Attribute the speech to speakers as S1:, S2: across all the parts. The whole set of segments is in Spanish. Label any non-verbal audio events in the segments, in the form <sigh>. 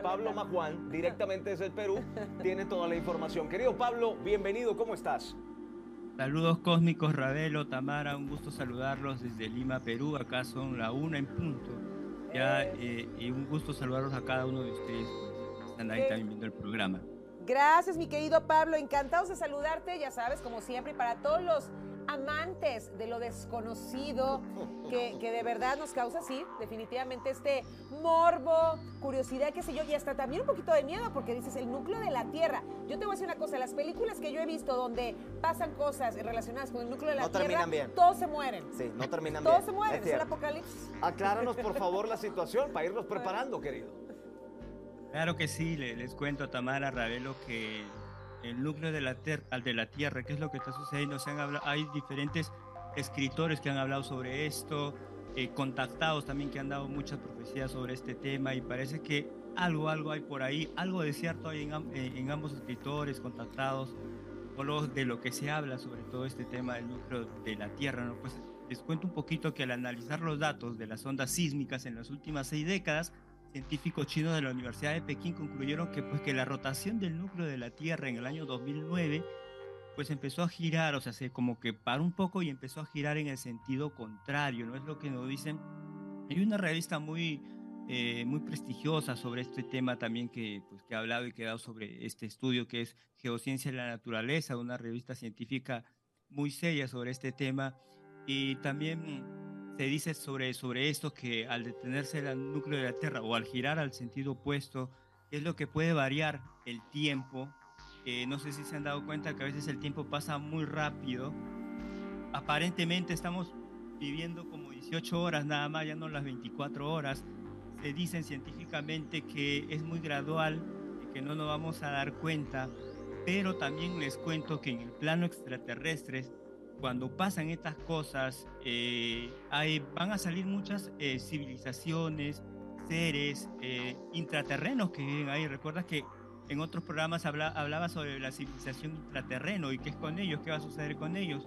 S1: Pablo Majuan, directamente desde el Perú, tiene toda la información. Querido Pablo, bienvenido, ¿cómo estás?
S2: Saludos cósmicos, Ravelo, Tamara, un gusto saludarlos desde Lima, Perú. Acá son la una en punto. Ya, eh, y un gusto saludarlos a cada uno de ustedes que están ahí también viendo el programa.
S3: Gracias, mi querido Pablo. Encantados de saludarte, ya sabes, como siempre, y para todos los amantes de lo desconocido, que, de verdad nos causa, sí, definitivamente este morbo, curiosidad, qué sé yo, y hasta también un poquito de miedo, porque dices el núcleo de la Tierra. Yo te voy a decir una cosa, las películas que yo he visto donde pasan cosas relacionadas con el núcleo de la Tierra, todos se mueren.
S1: Sí, no terminan
S3: bien.
S1: Todos
S3: se mueren, es, el apocalipsis.
S1: Acláranos, por <laughs> favor, la situación para irnos preparando, querido.
S2: Claro que sí, les, cuento a Tamara Ravelo que el núcleo de la, de la Tierra, qué es lo que está sucediendo. Se han hablado, hay diferentes escritores que han hablado sobre esto, eh, contactados también que han dado muchas profecías sobre este tema y parece que algo, algo hay por ahí, algo de cierto hay en, eh, en ambos escritores contactados, de lo que se habla sobre todo este tema del núcleo de la Tierra. ¿no? Pues les cuento un poquito que al analizar los datos de las ondas sísmicas en las últimas seis décadas, científicos chinos de la Universidad de Pekín concluyeron que, pues, que la rotación del núcleo de la Tierra en el año 2009 pues empezó a girar, o sea, se como que paró un poco y empezó a girar en el sentido contrario, ¿no? Es lo que nos dicen. Hay una revista muy, eh, muy prestigiosa sobre este tema también que, pues, que ha hablado y que ha dado sobre este estudio que es Geociencia de la Naturaleza, una revista científica muy seria sobre este tema. Y también se dice sobre, sobre esto que al detenerse el núcleo de la Tierra o al girar al sentido opuesto, es lo que puede variar el tiempo. Eh, no sé si se han dado cuenta que a veces el tiempo pasa muy rápido. Aparentemente estamos viviendo como 18 horas nada más, ya no las 24 horas. Se dicen científicamente que es muy gradual y que no nos vamos a dar cuenta, pero también les cuento que en el plano extraterrestre cuando pasan estas cosas, eh, van a salir muchas eh, civilizaciones, seres eh, intraterrenos que viven ahí. Recuerdas que en otros programas hablaba sobre la civilización intraterreno y qué es con ellos, qué va a suceder con ellos.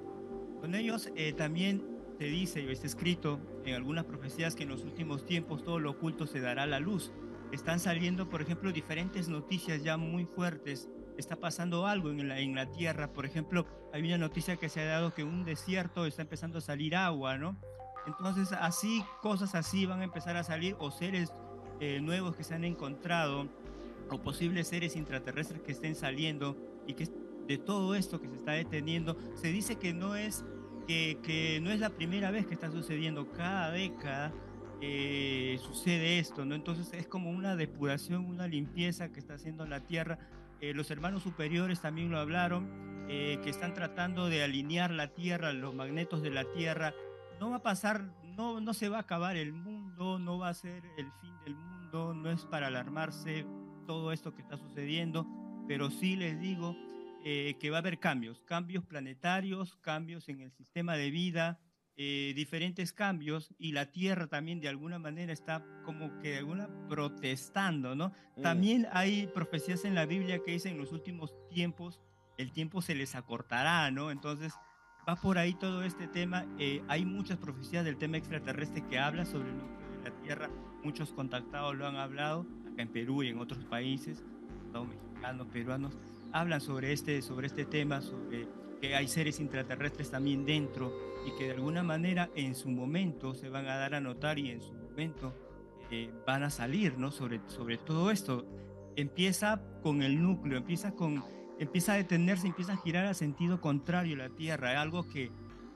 S2: Con ellos también se dice y está escrito en algunas profecías que en los últimos tiempos todo lo oculto se dará a la luz. Están saliendo, por ejemplo, diferentes noticias ya muy fuertes está pasando algo en la, en la Tierra. Por ejemplo, hay una noticia que se ha dado que un desierto está empezando a salir agua, ¿no? Entonces, así, cosas así van a empezar a salir, o seres eh, nuevos que se han encontrado, o posibles seres intraterrestres que estén saliendo, y que de todo esto que se está deteniendo, se dice que no es, que, que no es la primera vez que está sucediendo, cada década eh, sucede esto, ¿no? Entonces es como una depuración, una limpieza que está haciendo la Tierra eh, los hermanos superiores también lo hablaron, eh, que están tratando de alinear la Tierra, los magnetos de la Tierra. No va a pasar, no, no se va a acabar el mundo, no va a ser el fin del mundo, no es para alarmarse todo esto que está sucediendo, pero sí les digo que va a haber cambios, cambios planetarios, cambios en el sistema de vida, eh, diferentes cambios y la tierra también de alguna manera está como que de alguna protestando, ¿no? Mm. También hay profecías en la Biblia que dicen en los últimos tiempos el tiempo se les acortará, ¿no? Entonces va por ahí todo este tema. Eh, hay muchas profecías del tema extraterrestre que hablan sobre el núcleo de la Tierra. Muchos contactados lo han hablado, acá en Perú y en otros países, mexicanos, peruanos, hablan sobre este, sobre este tema, sobre que hay seres intraterrestres también dentro y que de alguna manera en su momento se van a dar a notar y en su momento eh, van a salir, ¿no? Sobre, sobre todo esto. Empieza con el núcleo, empieza, con, empieza a detenerse, empieza a girar a sentido contrario la Tierra, algo que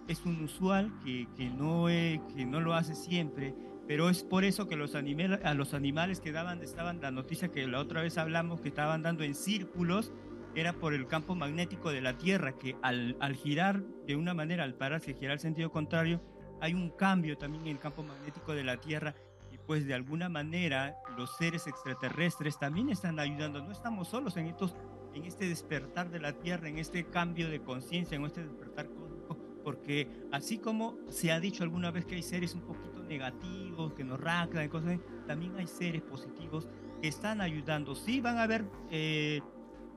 S2: es unusual, que, que, no, que no lo hace siempre, pero es por eso que los a los animales que daban, estaban, la noticia que la otra vez hablamos, que estaban dando en círculos, era por el campo magnético de la Tierra, que al, al girar de una manera, al pararse y girar al sentido contrario, hay un cambio también en el campo magnético de la Tierra y pues de alguna manera los seres extraterrestres también están ayudando. No estamos solos en, estos, en este despertar de la Tierra, en este cambio de conciencia, en este despertar cósmico, porque así como se ha dicho alguna vez que hay seres un poquito negativos, que nos raclan, cosas, también hay seres positivos que están ayudando. Sí van a haber... Eh,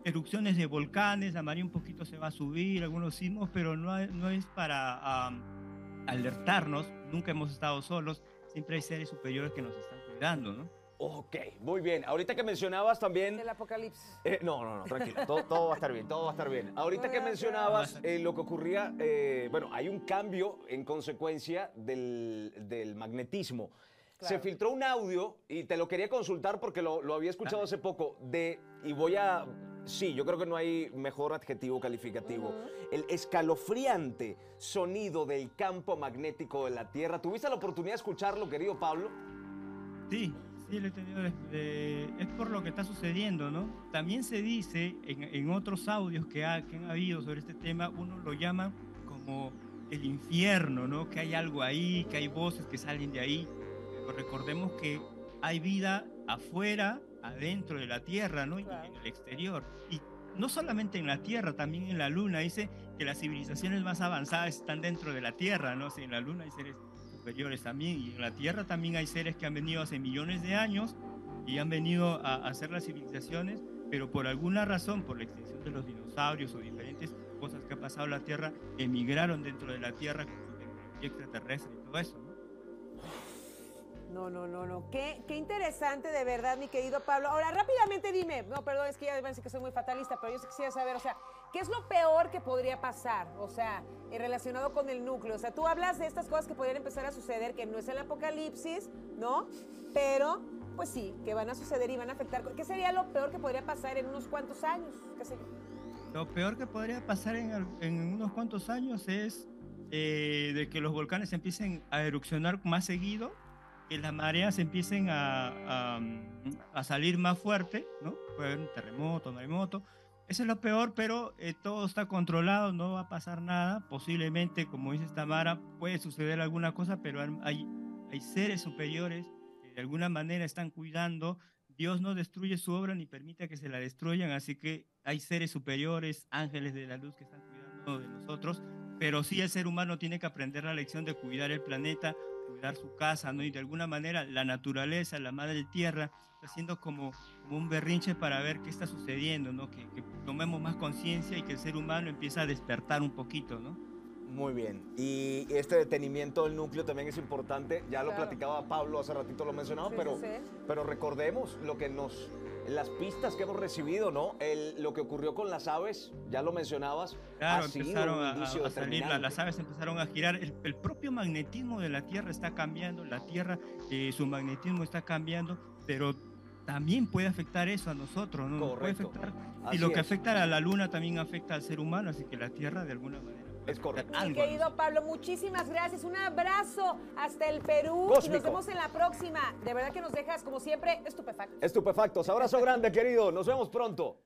S2: erupciones de volcanes, la marea un poquito se va a subir, algunos sismos, pero no, no es para alertarnos, nunca hemos estado solos, siempre hay seres superiores que nos están cuidando, ¿no?
S1: Ok, muy bien. Ahorita que mencionabas también...
S3: El apocalipsis.
S1: Eh, no, no, no, tranquilo. Todo, todo va a estar bien, todo va a estar bien. Ahorita que mencionabas eh, lo que ocurría, eh, bueno, hay un cambio en consecuencia del, del magnetismo. Se
S3: Claro.
S1: filtró un audio y te lo quería consultar porque lo, lo había escuchado
S2: Dale.
S1: hace poco de, y voy a, sí, yo creo que no hay mejor adjetivo calificativo, el escalofriante sonido del campo magnético de la Tierra. ¿Tuviste la oportunidad de escucharlo, querido Pablo?
S2: Sí, sí, lo he tenido. de- de- es por lo que está sucediendo, ¿no? También se dice en, en otros audios que, ha- que han habido sobre este tema, uno lo llama como el infierno, ¿no? Que hay algo ahí, que hay voces que salen de ahí. Pero recordemos que hay vida afuera, adentro de la Tierra, ¿no? Y en el exterior. Y no solamente en la Tierra, también en la Luna. Dice que las civilizaciones más avanzadas están dentro de la Tierra, ¿no? En la Luna hay seres superiores también y en la Tierra también hay seres que han venido hace millones de años y han venido a hacer las civilizaciones, pero por alguna razón, por la extinción de los dinosaurios o diferentes cosas que ha pasado en la Tierra, emigraron dentro de la Tierra con su tecnología extraterrestre y todo eso, ¿no?
S3: No, no, no. Qué, qué interesante de verdad, mi querido Pablo. Ahora, rápidamente dime, no, perdón, es que ya decir que soy muy fatalista, pero yo sí quisiera saber, o sea, ¿qué es lo peor que podría pasar? O sea, eh, relacionado con el núcleo. O sea, tú hablas de estas cosas que podrían empezar a suceder, que no es el apocalipsis, ¿no? Pero, pues sí, que van a suceder y van a afectar. ¿Qué sería lo peor que podría pasar en unos cuantos años? ¿Qué sé?
S2: Lo peor que podría pasar en unos cuantos años es eh, de que los volcanes empiecen a erupcionar más seguido, que las mareas empiecen a, a, a salir más fuerte, ¿no? Puede haber un terremoto, maremoto. Eso es lo peor, pero eh, todo está controlado, no va a pasar nada. Posiblemente, como dice Tamara, puede suceder alguna cosa, pero hay, hay seres superiores que de alguna manera están cuidando. Dios no destruye su obra ni permite que se la destruyan, así que hay seres superiores, ángeles de la luz que están cuidando de nosotros, pero sí el ser humano tiene que aprender la lección de cuidar el planeta, cuidar su casa, ¿no? Y de alguna manera la naturaleza, la madre tierra, está haciendo como, como un berrinche para ver qué está sucediendo, ¿no? Que, que tomemos más conciencia y que el ser humano empiece a despertar un poquito, ¿no?
S1: Muy bien. Y este detenimiento del núcleo también es importante. Ya lo
S3: Claro.
S1: platicaba Pablo, hace ratito lo mencionaba,
S3: Sí,
S1: pero,
S3: sí.
S1: pero recordemos lo que nos, las pistas que hemos recibido, ¿no? El, lo que ocurrió con las aves, ya lo mencionabas,
S2: Claro, empezaron a, salir, las aves empezaron a girar, el, el propio magnetismo de la Tierra está cambiando, la Tierra, eh, su magnetismo está cambiando, pero también puede afectar eso a nosotros, ¿no? Nos Puede
S1: Correcto.
S2: afectar, y lo que
S1: es.
S2: afecta a la Luna también afecta al ser humano, así que la Tierra de alguna manera
S1: Es correcto.
S3: Mi querido Pablo, muchísimas gracias. Un abrazo hasta el Perú. Y nos vemos en la próxima. De verdad que nos dejas, como siempre, estupefactos.
S1: Estupefactos. Abrazo grande, querido. Nos vemos pronto.